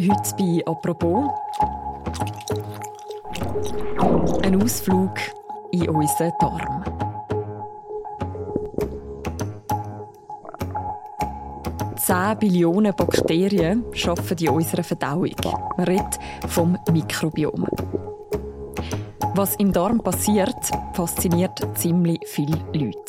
Heute bei «Apropos» ein Ausflug in unseren Darm. Zehn Billionen Bakterien arbeiten in unserer Verdauung. Man redet vom Mikrobiom. Was im Darm passiert, fasziniert ziemlich viele Leute.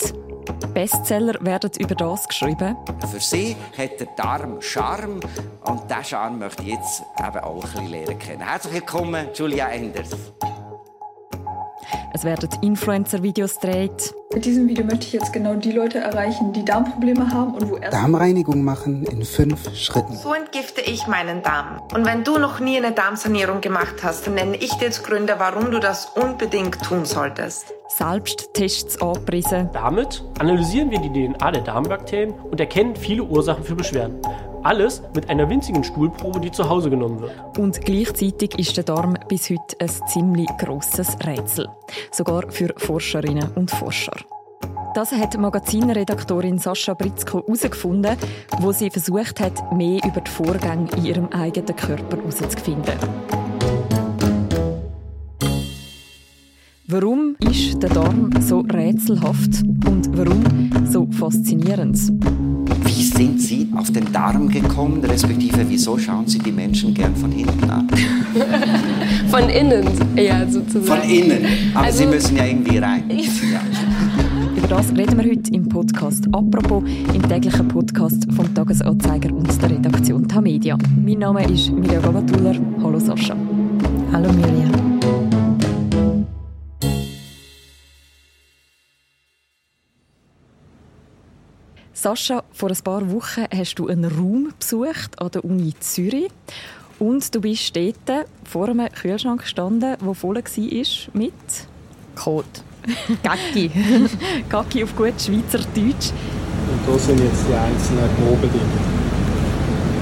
Bestseller werden über das geschrieben. Für sie hat der Darm Charme und diesen Charme möchte ich jetzt eben auch ein bisschen lernen kennen. Herzlich willkommen, Julia Enders. Es werden Influencer-Videos gedreht. Mit diesem Video möchte ich jetzt genau die Leute erreichen, die Darmprobleme haben und wo erst Darmreinigung machen in fünf Schritten. So entgifte ich meinen Darm. Und wenn du noch nie eine Darmsanierung gemacht hast, dann nenne ich dir jetzt Gründe, warum du das unbedingt tun solltest. Selbsttests angepriesen. Damit analysieren wir die DNA der Darmbakterien und erkennen viele Ursachen für Beschwerden. Alles mit einer winzigen Stuhlprobe, die zu Hause genommen wird. Und gleichzeitig ist der Darm bis heute ein ziemlich grosses Rätsel. Sogar für Forscherinnen und Forscher. Das hat Magazinredaktorin Sascha Britzko herausgefunden, wo sie versucht hat, mehr über die Vorgänge in ihrem eigenen Körper herauszufinden. Warum ist der Darm so rätselhaft und warum so faszinierend? Wie sind Sie auf den Darm gekommen, respektive wieso schauen Sie die Menschen gern von hinten an? Von innen eher sozusagen. Von innen, aber Also- Sie müssen ja irgendwie rein. Ja. Über das reden wir heute im Podcast «Apropos», im täglichen Podcast vom «Tagesanzeiger» und der Redaktion Tamedia. Mein Name ist Mirja Gabatuller. Hallo Sascha. Hallo Mirja. Sascha, vor ein paar Wochen hast du einen Raum besucht an der Uni Zürich und du bist dort vor einem Kühlschrank gestanden, der voll war mit Kot. Gacki. Gacki auf gut Schweizerdeutsch. Und da sind jetzt die einzelnen Proben drin.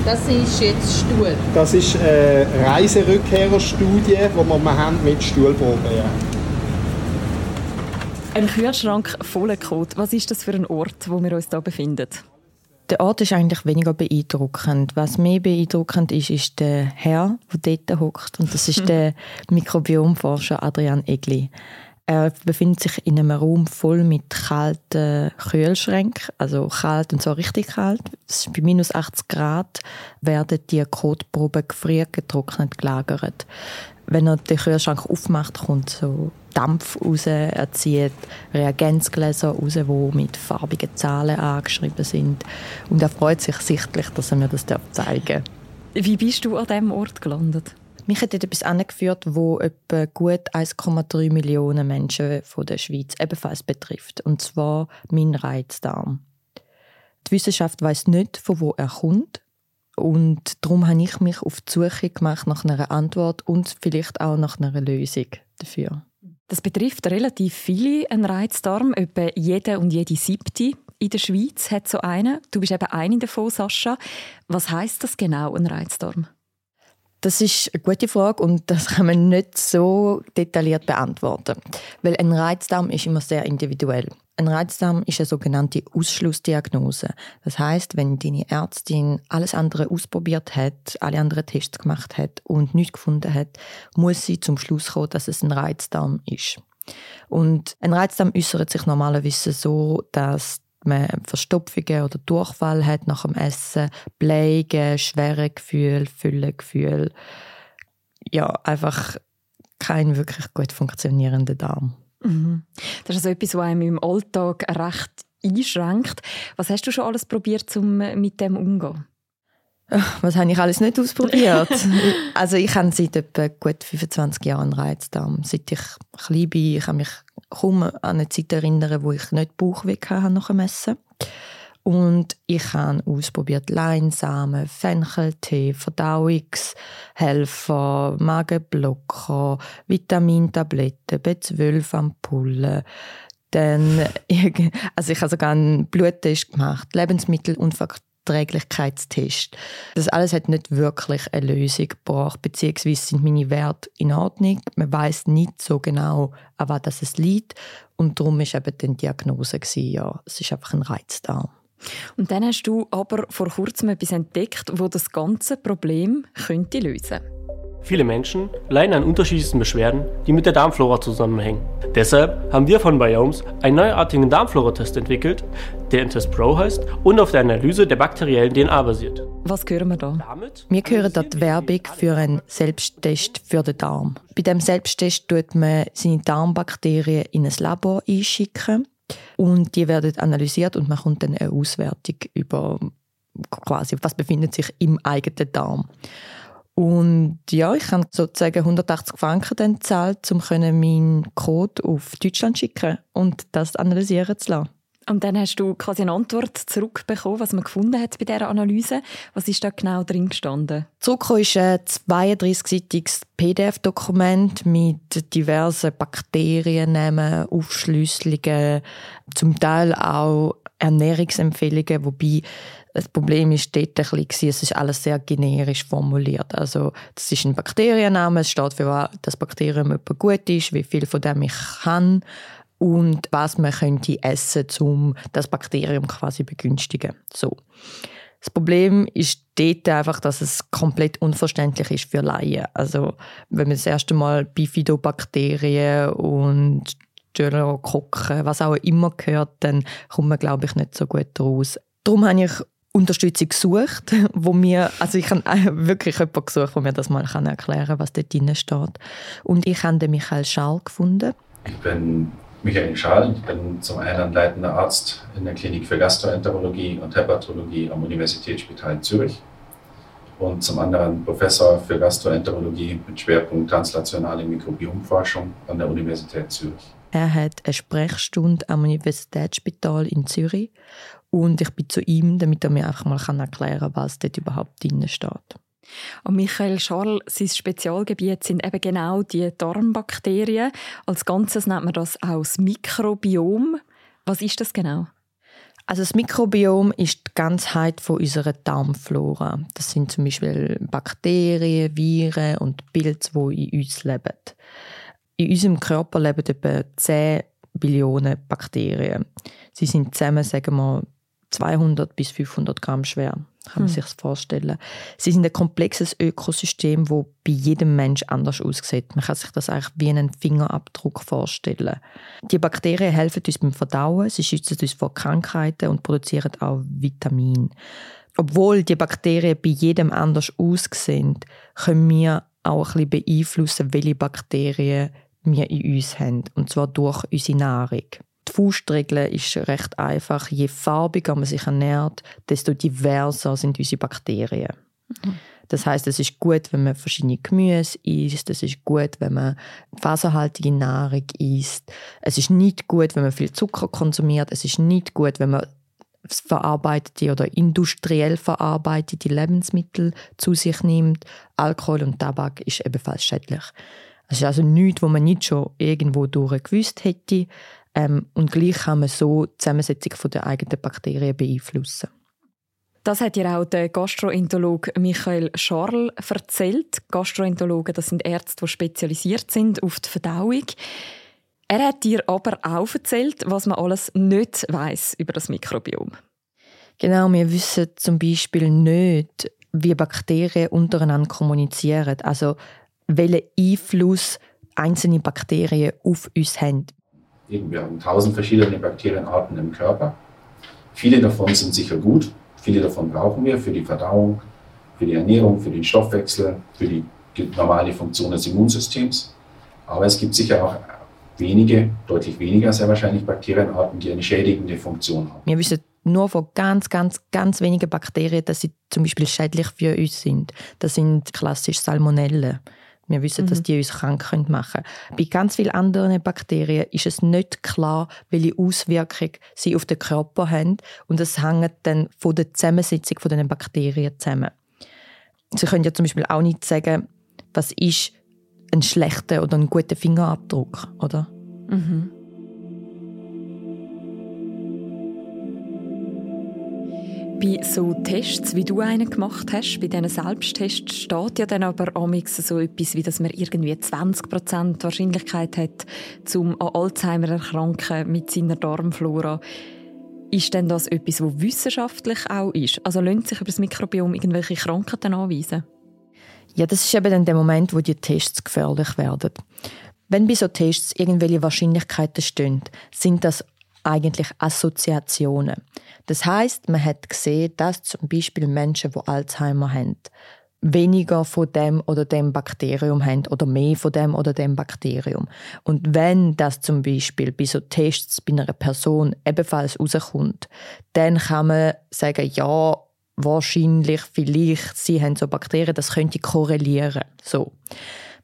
Das ist jetzt Stuhl. Das ist eine Reiserückkehrerstudie, die wir haben mit Stuhlproben. Ja. Ein Kühlschrank voller Kot. Was ist das für ein Ort, wo wir uns da befinden? Der Ort ist eigentlich weniger beeindruckend. Was mehr beeindruckend ist, ist der Herr, der dort hockt. Und das ist der Mikrobiomforscher Adrian Egli. Er befindet sich in einem Raum voll mit kalten Kühlschränken, also kalt und so richtig kalt. Bei minus 80 Grad werden die Kotproben gefriert, getrocknet, gelagert. Wenn er den Kühlschrank aufmacht, kommt so Dampf raus, er zieht Reagenzgläser raus, die mit farbigen Zahlen angeschrieben sind. Und er freut sich sichtlich, dass er mir das zeigen darf. Wie bist du an diesem Ort gelandet? Mich hat dort etwas angeführt, wo etwa gut 1,3 Millionen Menschen von der Schweiz ebenfalls betrifft. Und zwar mein Reizdarm. Die Wissenschaft weiß nicht, von wo er kommt. Und darum habe ich mich auf die Suche gemacht nach einer Antwort und vielleicht auch nach einer Lösung dafür. Das betrifft relativ viele, ein Reizdarm. Etwa jede und jede siebte in der Schweiz hat so einen. Du bist eben eine davon, Sascha. Was heißt das genau, ein Reizdarm? Das ist eine gute Frage und das kann man nicht so detailliert beantworten. Weil ein Reizdarm ist immer sehr individuell. Ein Reizdarm ist eine sogenannte Ausschlussdiagnose. Das heißt, wenn deine Ärztin alles andere ausprobiert hat, alle anderen Tests gemacht hat und nichts gefunden hat, muss sie zum Schluss kommen, dass es ein Reizdarm ist. Und ein Reizdarm äußert sich normalerweise so, dass man Verstopfungen oder Durchfall hat nach dem Essen, Blähungen, schwere Gefühl, Füllegefühl. Ja, einfach kein wirklich gut funktionierender Darm. Mhm. Das ist also etwas, was einem im Alltag recht einschränkt. Was hast du schon alles probiert, um mit dem umzugehen? Was habe ich alles nicht ausprobiert? also ich habe seit etwa gut 25 Jahren Reizdarm. Seit ich klein bin, ich kann mich kaum an eine Zeit erinnern, wo ich nicht Bauchweh hatte nach dem Essen. Und ich habe ausprobiert Leinsamen, Fencheltee, Verdauungshelfer, Magenblocker, Vitamintabletten, B12-Ampullen. Dann, also ich habe sogar einen Bluttest gemacht, Lebensmittelunverträglichkeitstest. Das alles hat nicht wirklich eine Lösung gebracht, beziehungsweise sind meine Werte in Ordnung. Man weiß nicht so genau, an was es liegt. Und darum war eben die Diagnose, ja, es ist einfach ein Reizdarm. Und dann hast du aber vor kurzem etwas entdeckt, wo das ganze Problem könnte lösen könnte. Viele Menschen leiden an unterschiedlichsten Beschwerden, die mit der Darmflora zusammenhängen. Deshalb haben wir von Biomes einen neuartigen Darmflora-Test entwickelt, der Intest Pro heißt und auf der Analyse der bakteriellen DNA basiert. Was hören wir da? Wir hören dort Werbung für einen Selbsttest für den Darm. Bei dem Selbsttest tut man seine Darmbakterien in ein Labor einschicken und die werden analysiert und man kommt dann eine Auswertung über quasi, was befindet sich im eigenen Darm. Und ja, ich habe sozusagen 180 Franken dann gezahlt, um meinen Code auf Deutschland schicken und das analysieren zu lassen. Und dann hast du quasi eine Antwort zurückbekommen, was man gefunden hat bei dieser Analyse. Was ist da genau drin gestanden? Zurückgekommen ist ein 32-seitiges PDF-Dokument mit diversen Bakteriennamen, Aufschlüsselungen, zum Teil auch Ernährungsempfehlungen, wobei das Problem ist dort ein bisschen, es ist alles sehr generisch formuliert. Also das ist ein Bakterienname, es steht für das Bakterium gut ist, wie viel von dem ich kann und was man könnte essen, um das Bakterium quasi begünstigen. So. Das Problem ist dort einfach, dass es komplett unverständlich ist für Laien. Also wenn man das erste Mal Bifidobakterien und Staphylokokken, was auch immer gehört, dann kommt man, glaube ich, nicht so gut raus. Darum habe ich Unterstützung gesucht, wo mir, also ich habe wirklich jemanden gesucht, der mir das mal erklären kann, was dort drin steht. Und ich habe den Michael Schall gefunden. Ich bin Michael Schall, ich bin zum einen leitender Arzt in der Klinik für Gastroenterologie und Hepatologie am Universitätsspital Zürich und zum anderen Professor für Gastroenterologie mit Schwerpunkt translationale Mikrobiomforschung an der Universität Zürich. Er hat eine Sprechstunde am Universitätsspital in Zürich und ich bin zu ihm, damit er mir einfach mal erklären kann, was dort überhaupt drin steht. Und Michael Scharl, sein Spezialgebiet sind eben genau die Darmbakterien. Als Ganzes nennt man das auch das Mikrobiom. Was ist das genau? Also das Mikrobiom ist die Ganzheit von unserer Darmflora. Das sind zum Beispiel Bakterien, Viren und Pilze, die in uns leben. In unserem Körper leben etwa 10 Billionen Bakterien. Sie sind zusammen, sagen wir, 200 bis 500 Gramm schwer, kann man hm. sich vorstellen. Sie sind ein komplexes Ökosystem, das bei jedem Mensch anders aussieht. Man kann sich das eigentlich wie einen Fingerabdruck vorstellen. Die Bakterien helfen uns beim Verdauen, sie schützen uns vor Krankheiten und produzieren auch Vitamine. Obwohl die Bakterien bei jedem anders aussehen, können wir auch ein bisschen beeinflussen, welche Bakterien wir in uns haben, und zwar durch unsere Nahrung. Die Faustregel ist recht einfach. Je farbiger man sich ernährt, desto diverser sind unsere Bakterien. Mhm. Das heißt, es ist gut, wenn man verschiedene Gemüse isst. Es ist gut, wenn man faserhaltige Nahrung isst. Es ist nicht gut, wenn man viel Zucker konsumiert. Es ist nicht gut, wenn man verarbeitete oder industriell verarbeitete Lebensmittel zu sich nimmt. Alkohol und Tabak ist ebenfalls schädlich. Es ist also nichts, was man nicht schon irgendwo durch gewusst hätte. Ähm, und gleich kann man so die Zusammensetzung der eigenen Bakterien beeinflussen. Das hat ja auch der Gastroenterolog Michael Scharl erzählt. Gastroenterologen, das sind Ärzte, die spezialisiert sind auf die Verdauung. Er hat dir aber auch erzählt, was man alles nicht weiß über das Mikrobiom. Genau, wir wissen zum Beispiel nicht, wie Bakterien untereinander kommunizieren. Also welchen Einfluss einzelne Bakterien auf uns haben eben, wir haben tausend verschiedene Bakterienarten im Körper. Viele davon sind sicher gut, viele davon brauchen wir für die Verdauung, für die Ernährung, für den Stoffwechsel, für die normale Funktion des Immunsystems. Aber es gibt sicher auch wenige, deutlich weniger sehr wahrscheinlich Bakterienarten, die eine schädigende Funktion haben. Wir wissen nur von ganz, ganz, ganz wenigen Bakterien, dass sie zum Beispiel schädlich für uns sind. Das sind klassisch Salmonellen. Wir wissen, mhm. dass die uns krank machen können. Bei ganz vielen anderen Bakterien ist es nicht klar, welche Auswirkung sie auf den Körper haben. Und es hängt dann von der Zusammensetzung von den Bakterien zusammen. Sie können ja zum Beispiel auch nicht sagen, was ist ein schlechter oder ein guter Fingerabdruck, oder? Mhm. Bei so Tests, wie du einen gemacht hast, bei diesen Selbsttests, steht ja dann aber amix so etwas, wie dass man irgendwie 20% Wahrscheinlichkeit hat, zum Alzheimer erkranken mit seiner Darmflora. Ist denn das etwas, was wissenschaftlich auch ist? Also lässt sich über das Mikrobiom irgendwelche Krankheiten anweisen? Ja, das ist eben dann der Moment, wo die Tests gefährlich werden. Wenn bei so Tests irgendwelche Wahrscheinlichkeiten stehen, sind das eigentlich Assoziationen. Das heißt, man hat gesehen, dass zum Beispiel Menschen, die Alzheimer haben, weniger von dem oder dem Bakterium haben oder mehr von dem oder dem Bakterium. Und wenn das zum Beispiel bei so Tests bei einer Person ebenfalls rauskommt, dann kann man sagen, ja, wahrscheinlich, vielleicht, sie haben so Bakterien, das könnte korrelieren. So.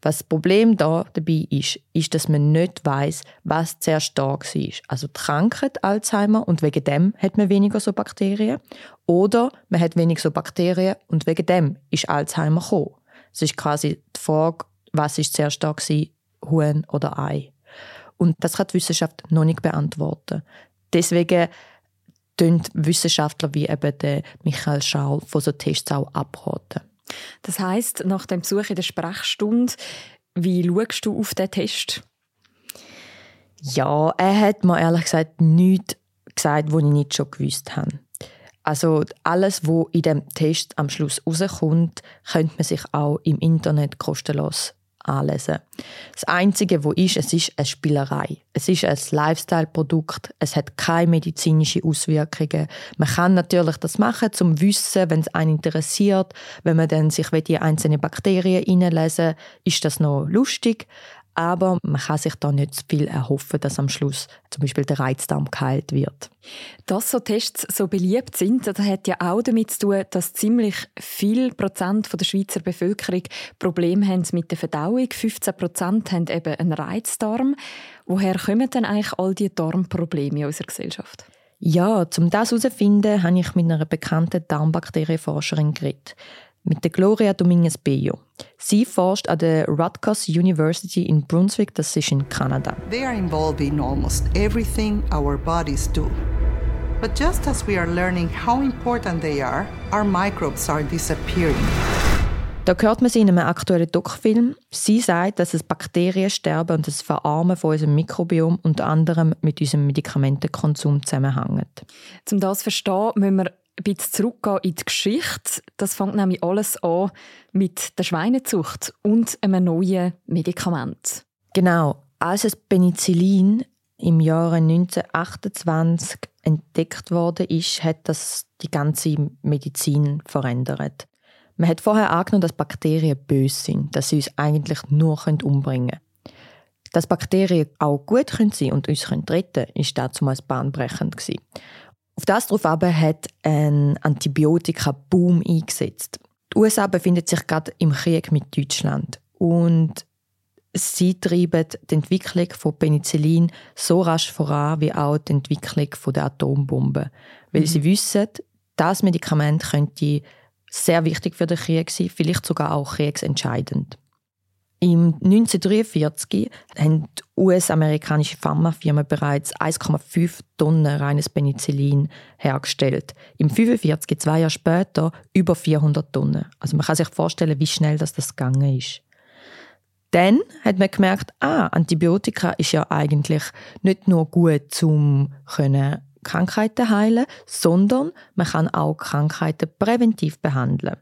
Was das Problem da dabei ist, ist, dass man nicht weiß, was zuerst da war. Also die Krankheit Alzheimer und wegen dem hat man weniger so Bakterien. Oder man hat weniger so Bakterien und wegen dem ist Alzheimer gekommen. Es ist quasi die Frage, was ist zuerst da war, Huhn oder Ei. Und das kann die Wissenschaft noch nicht beantworten. Deswegen tun Wissenschaftler wie eben Michael Schaul von so Tests auch abraten. Das heißt, nach dem Besuch in der Sprechstunde, wie schaust du auf den Test? Ja, er hat mir ehrlich gesagt nichts gesagt, was ich nicht schon gewusst habe. Also alles, was in dem Test am Schluss rauskommt, könnte man sich auch im Internet kostenlos anlesen. Das Einzige, wo ist, es ist eine Spielerei. Es ist ein Lifestyle-Produkt. Es hat keine medizinischen Auswirkungen. Man kann natürlich das machen, zum Wissen, wenn es einen interessiert. Wenn man dann sich die einzelnen Bakterien hineinlesen ist das noch lustig. Aber man kann sich da nicht zu viel erhoffen, dass am Schluss zum Beispiel der Reizdarm geheilt wird. Dass so Tests so beliebt sind, das hat ja auch damit zu tun, dass ziemlich viel Prozent der Schweizer Bevölkerung Probleme haben mit der Verdauung. 15 Prozent haben eben einen Reizdarm. Woher kommen denn eigentlich all diese Darmprobleme in unserer Gesellschaft? Ja, um das herauszufinden, habe ich mit einer bekannten Darmbakterienforscherin geredet mit der Gloria Dominguez Bello. Sie forscht an der Rutgers University in Brunswick, das ist in Kanada. They are involved in almost everything our bodies do. But just as we are learning how important they are, our microbes are disappearing. Da hört man sie in einem aktuellen Doc-Film. Sie sagt, dass das Bakteriensterben und das Verarmen von unserem Mikrobiom unter anderem mit unserem Medikamentenkonsum zusammenhängt. Um das zu verstehen, müssen wir ein bisschen zurückgehen in die Geschichte. Das fängt nämlich alles an mit der Schweinezucht und einem neuen Medikament. Genau. Als das Penicillin im Jahre 1928 entdeckt wurde, hat das die ganze Medizin verändert. Man hat vorher angenommen, dass Bakterien böse sind, dass sie uns eigentlich nur umbringen können. Dass Bakterien auch gut sein können und uns retten können, ist damals bahnbrechend. Auf das darauf aber hat ein Antibiotika-Boom eingesetzt. Die USA befindet sich gerade im Krieg mit Deutschland und sie treiben die Entwicklung von Penicillin so rasch voran wie auch die Entwicklung der Atombombe, weil mhm. sie wissen, das Medikament könnte sehr wichtig für den Krieg sein, vielleicht sogar auch kriegsentscheidend. Im 1943 haben US-amerikanische Pharmafirmen bereits 1,5 Tonnen reines Penicillin hergestellt. Im 1945, zwei Jahre später, über 400 Tonnen. Also man kann sich vorstellen, wie schnell das, das gegangen ist. Dann hat man gemerkt, ah, Antibiotika ist ja eigentlich nicht nur gut zum können Krankheiten heilen, sondern man kann auch Krankheiten präventiv behandeln.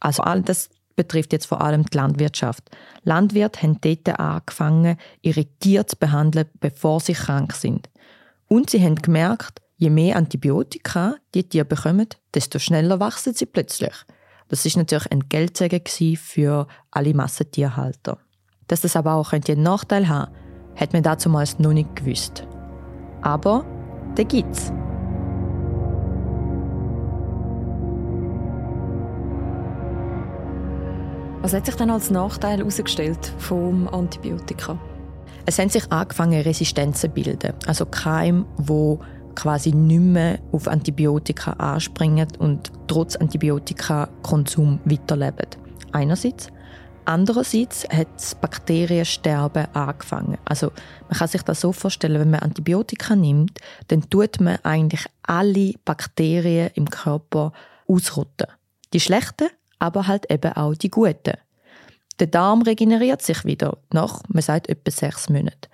Also all das betrifft jetzt vor allem die Landwirtschaft. Landwirte haben dort angefangen, ihre Tiere zu behandeln, bevor sie krank sind. Und sie haben gemerkt, je mehr Antibiotika die Tiere bekommen, desto schneller wachsen sie plötzlich. Das ist natürlich ein Geldsegen für alle Massentierhalter. Dass das aber auch einen Nachteil haben hat man damals noch nicht gewusst. Aber den gibt's. Was hat sich dann als Nachteil herausgestellt vom Antibiotika? Es haben sich angefangen, Resistenzen zu bilden. Also Keime, wo quasi nicht mehr auf Antibiotika anspringen und trotz Antibiotikakonsum weiterleben. Einerseits. Andererseits hat das Bakteriensterben angefangen. Also man kann sich das so vorstellen, wenn man Antibiotika nimmt, dann tut man eigentlich alle Bakterien im Körper ausrotten. Die schlechten aber halt eben auch die guten. Der Darm regeneriert sich wieder nach, man sagt, etwa sechs Monaten.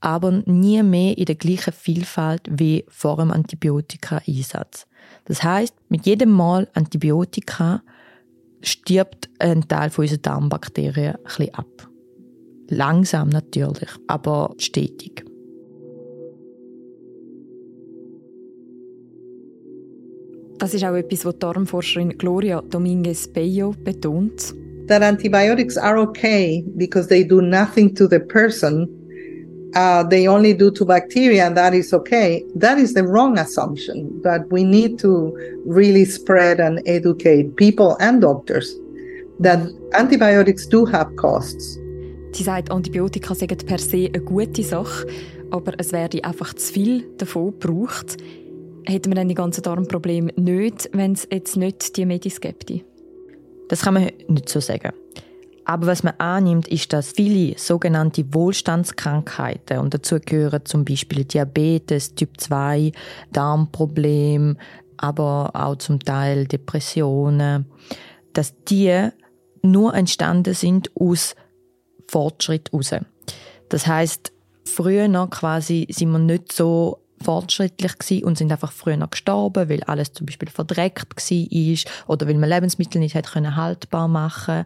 aber nie mehr in der gleichen Vielfalt wie vor dem Antibiotika-Einsatz. Das heißt, mit jedem Mal Antibiotika stirbt ein Teil von unseren Darmbakterien ein bisschen ab. Langsam natürlich, aber stetig. Das ist auch etwas, was die Darmforscherin Gloria Dominguez Bello betont. That antibiotics are okay because they do nothing to the person. Uh, they only do to bacteria, and that is okay. That is the wrong assumption. But we need to really spread and educate people and doctors that antibiotics do have costs. Sie sagt, Antibiotika sind per se eine gute Sache, aber es werde einfach zu viel davon gebraucht hätten wir dann die ganzen Darmprobleme nicht, wenn es jetzt nicht die Medis gäbe? Das kann man nicht so sagen. Aber was man annimmt, ist, dass viele sogenannte Wohlstandskrankheiten, und dazu gehören zum Beispiel Diabetes, Typ 2, Darmprobleme, aber auch zum Teil Depressionen, dass die nur entstanden sind aus Fortschritt heraus. Das heißt, früher noch quasi sind wir nicht so fortschrittlich gewesen und sind einfach früher gestorben, weil alles zum Beispiel verdreckt war oder weil man Lebensmittel nicht hat können haltbar machen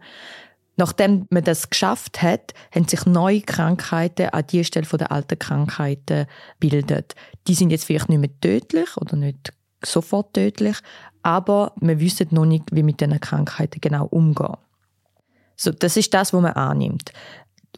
Nachdem man das geschafft hat, haben sich neue Krankheiten an die Stelle der alten Krankheiten bildet. Die sind jetzt vielleicht nicht mehr tödlich oder nicht sofort tödlich, aber wir wissen noch nicht, wie mit diesen Krankheiten genau umgehen. So, das ist das, was man annimmt.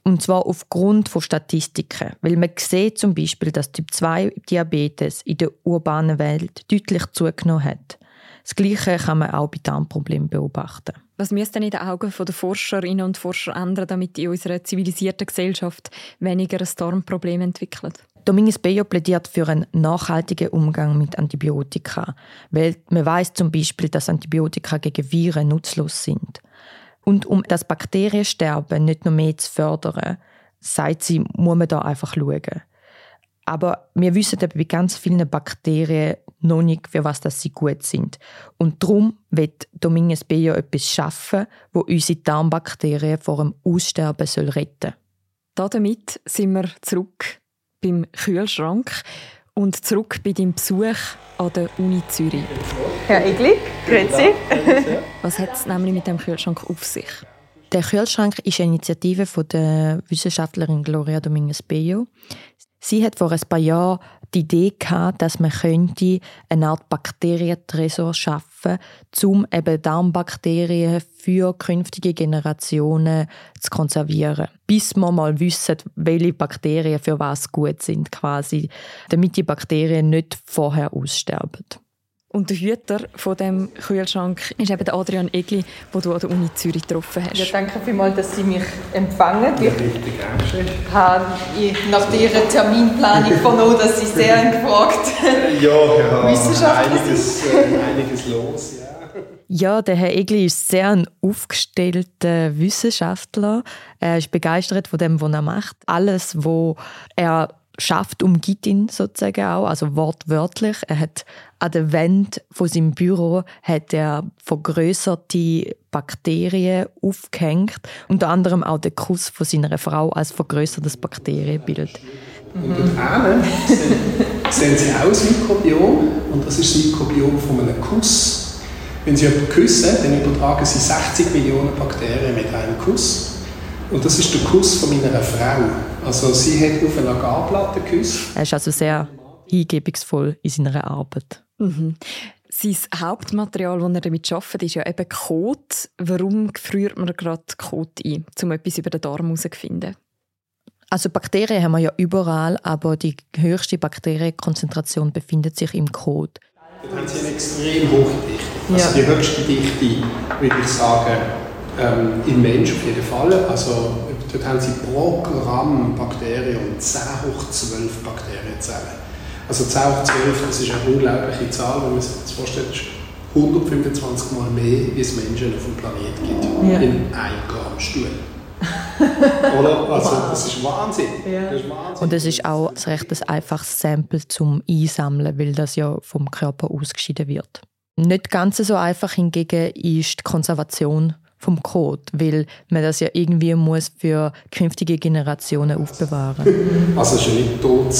Und zwar aufgrund von Statistiken. Weil man sieht zum Beispiel, dass Typ 2 Diabetes in der urbanen Welt deutlich zugenommen hat. Das Gleiche kann man auch bei Darmproblemen beobachten. Was müsste denn in den Augen der Forscherinnen und Forscher ändern, damit in unserer zivilisierten Gesellschaft weniger ein Darmproblem entwickelt? Dominguez Bello plädiert für einen nachhaltigen Umgang mit Antibiotika, weil man weiß zum Beispiel, dass Antibiotika gegen Viren nutzlos sind. Und um das Bakteriensterben nicht noch mehr zu fördern, sagt sie, muss man da einfach schauen. Aber wir wissen bei ganz vielen Bakterien noch nicht, für was sie gut sind. Und darum wird Dominguez Bello etwas schaffen, wo unsere Darmbakterien vor dem Aussterben retten soll. Damit sind wir zurück beim Kühlschrank und zurück bei deinem Besuch an der Uni Zürich. Herr Egli, grüezi. Was hat es nämlich mit dem Kühlschrank auf sich? Der Kühlschrank ist eine Initiative von der Wissenschaftlerin Gloria Dominguez Bello. Sie hat vor ein paar Jahren die Idee gehabt, dass man könnte eine Art Bakterientresor schaffen, um eben Darmbakterien für künftige Generationen zu konservieren, bis wir mal wissen, welche Bakterien für was gut sind, quasi, damit die Bakterien nicht vorher aussterben. Und der Hüter von dem Kühlschrank ist eben der Adrian Egli, den du an der Uni Zürich getroffen hast. Ja, danke vielmals, dass Sie mich empfangen. Ja, richtig habe nach Ihrer Terminplanung vernommen, dass Sie sehr gefragt Ja, ja Wissenschaftler einiges, äh, einiges los. Ja. ja, der Herr Egli ist sehr ein aufgestellter Wissenschaftler. Er ist begeistert von dem, was er macht. Alles, was er schafft, umgibt ihn sozusagen auch, also wortwörtlich. Er hat an der Wand von seinem Büro hat er vergrößerte Bakterien aufgehängt, unter anderem auch den Kuss von seiner Frau als vergrößertes Bakterienbild. Und dort sehen Sie auch das Mikrobiom und das ist das Mikrobiom von einem Kuss. Wenn Sie jemanden küssen, dann übertragen Sie 60 Millionen Bakterien mit einem Kuss. Und das ist der Kuss von meiner Frau. Also sie hat auf einer Agarplatte geküsst. Er ist also sehr hingebungsvoll in seiner Arbeit. Mhm. Sein Hauptmaterial, das er damit arbeitet, ist ja eben Kot. Warum friert man gerade Kot ein, um etwas über den Darm herauszufinden? Also Bakterien haben wir ja überall, aber die höchste Bakterienkonzentration befindet sich im Kot. Dort haben sie eine extrem hohe Dichte. Also ja. die höchste Dichte, würde ich sagen, ähm, im Mensch auf jeden Fall. Also dort haben sie pro Gramm Bakterien 10 hoch 12 Bakterienzellen. Also 10 hoch 12, das ist eine unglaubliche Zahl, wenn man sich das vorstellt, ist 125 Mal mehr, wie es Menschen auf dem Planeten gibt. Ja. In 1 Gramm Stuhl. Oder? Also, das ist Wahnsinn. Ja. Das ist Wahnsinn. Und es ist auch ein recht einfaches Sample zum Einsammeln, weil das ja vom Körper ausgeschieden wird. Nicht ganz so einfach hingegen ist die Konservation vom Code, weil man das ja irgendwie muss für künftige Generationen aufbewahren. Also es ist ja nicht tot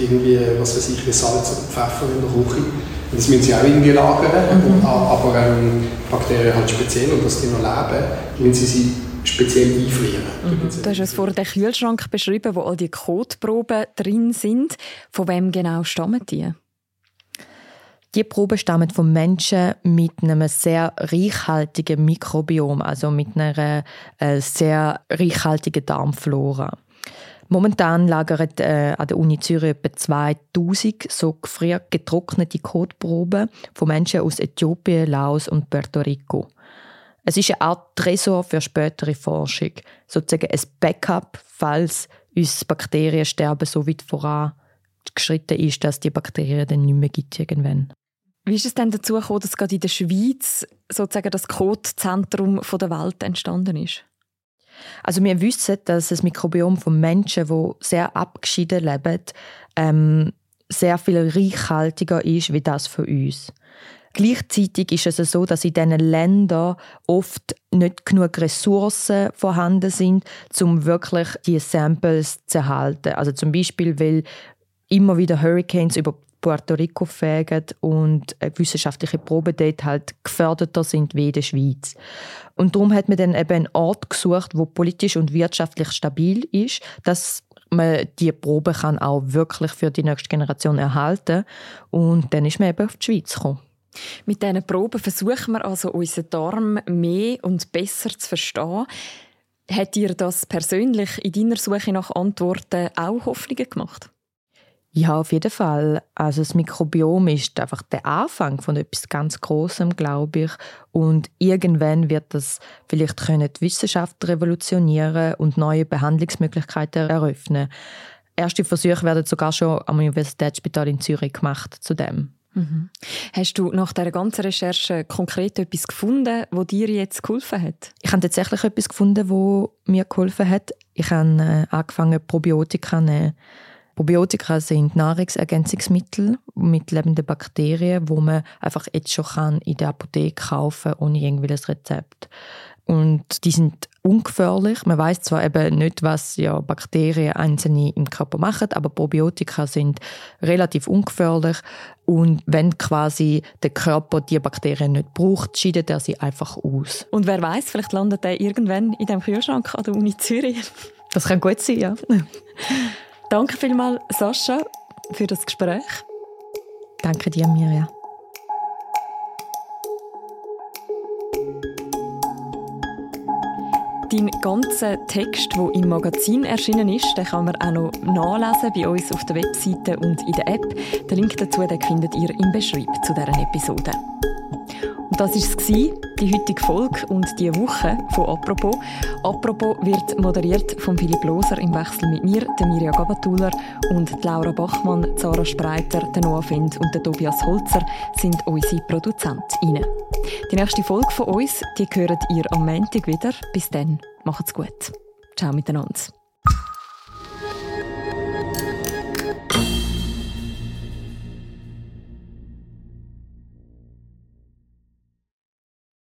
irgendwie, was weiß ich, wie Salz oder Pfeffer in der Küche. Das müssen sie auch irgendwie lagern, mhm. aber ähm, Bakterien halt speziell und dass die noch leben, müssen sie sie speziell einfrieren. Mhm. Du hast es vorhin den Kühlschrank beschrieben, wo all die Kotproben drin sind. Von wem genau stammen die? Die Proben stammen von Menschen mit einem sehr reichhaltigen Mikrobiom, also mit einer äh, sehr reichhaltigen Darmflora. Momentan lagern äh, an der Uni Zürich etwa 2000 so gefriert getrocknete Kotproben von Menschen aus Äthiopien, Laos und Puerto Rico. Es ist eine Art Tresor für spätere Forschung, sozusagen ein Backup, falls uns Bakteriensterben so weit vorangeschritten ist, dass die Bakterien dann nicht mehr gibt irgendwann. Wie ist es denn dazu gekommen, dass gerade in der Schweiz sozusagen das Kotzentrum der Welt entstanden ist? Also wir wissen, dass das Mikrobiom von Menschen, die sehr abgeschieden leben, ähm, sehr viel reichhaltiger ist wie das von uns. Gleichzeitig ist es so, dass in diesen Ländern oft nicht genug Ressourcen vorhanden sind, um wirklich die Samples zu erhalten. Also zum Beispiel, weil immer wieder Hurricanes über Puerto Rico fegen und wissenschaftliche Proben dort halt geförderter sind wie in der Schweiz. Und darum hat man dann eben einen Ort gesucht, wo politisch und wirtschaftlich stabil ist, dass man die Probe kann auch wirklich für die nächste Generation erhalten und dann ist man eben auf die Schweiz gekommen. Mit diesen Proben versuchen wir also, unseren Darm mehr und besser zu verstehen. Hat dir das persönlich in deiner Suche nach Antworten auch Hoffnungen gemacht? Ja, auf jeden Fall. Also das Mikrobiom ist einfach der Anfang von etwas ganz Großem, glaube ich. Und irgendwann wird das vielleicht können die Wissenschaft revolutionieren und neue Behandlungsmöglichkeiten eröffnen. Erste Versuche werden sogar schon am Universitätsspital in Zürich gemacht zu dem. Mhm. Hast du nach dieser ganzen Recherche konkret etwas gefunden, wo dir jetzt geholfen hat? Ich habe tatsächlich etwas gefunden, wo mir geholfen hat. Ich habe äh, angefangen, Probiotika zu nehmen. Probiotika sind Nahrungsergänzungsmittel mit lebenden Bakterien, wo man einfach jetzt schon kann in der Apotheke kaufen ohne irgendwelches Rezept. Und die sind ungefährlich. Man weiß zwar eben nicht, was ja Bakterien einzelne im Körper machen, aber Probiotika sind relativ ungefährlich. Und wenn quasi der Körper die Bakterien nicht braucht, scheidet er sie einfach aus. Und wer weiß, vielleicht landet er irgendwann in dem Kühlschrank an der Uni Zürich. Das kann gut sein, ja. Danke vielmals, Sascha, für das Gespräch. Danke dir, Mirja. Dein ganzen Text, der im Magazin erschienen ist, den kann man auch noch nachlesen bei uns auf der Webseite und in der App. Den Link dazu den findet ihr im Beschreib zu dieser Episode. Und das war es, die heutige Folge und die Woche von «Apropos». «Apropos» wird moderiert von Philipp Loser im Wechsel mit mir, der Mirja Gabatuller und Laura Bachmann, Zara Spreiter, der Noah Fend und der Tobias Holzer sind unsere ProduzentInnen. Die nächste Folge von uns, die hören ihr am Montag wieder. Bis dann, macht's gut. Ciao miteinander.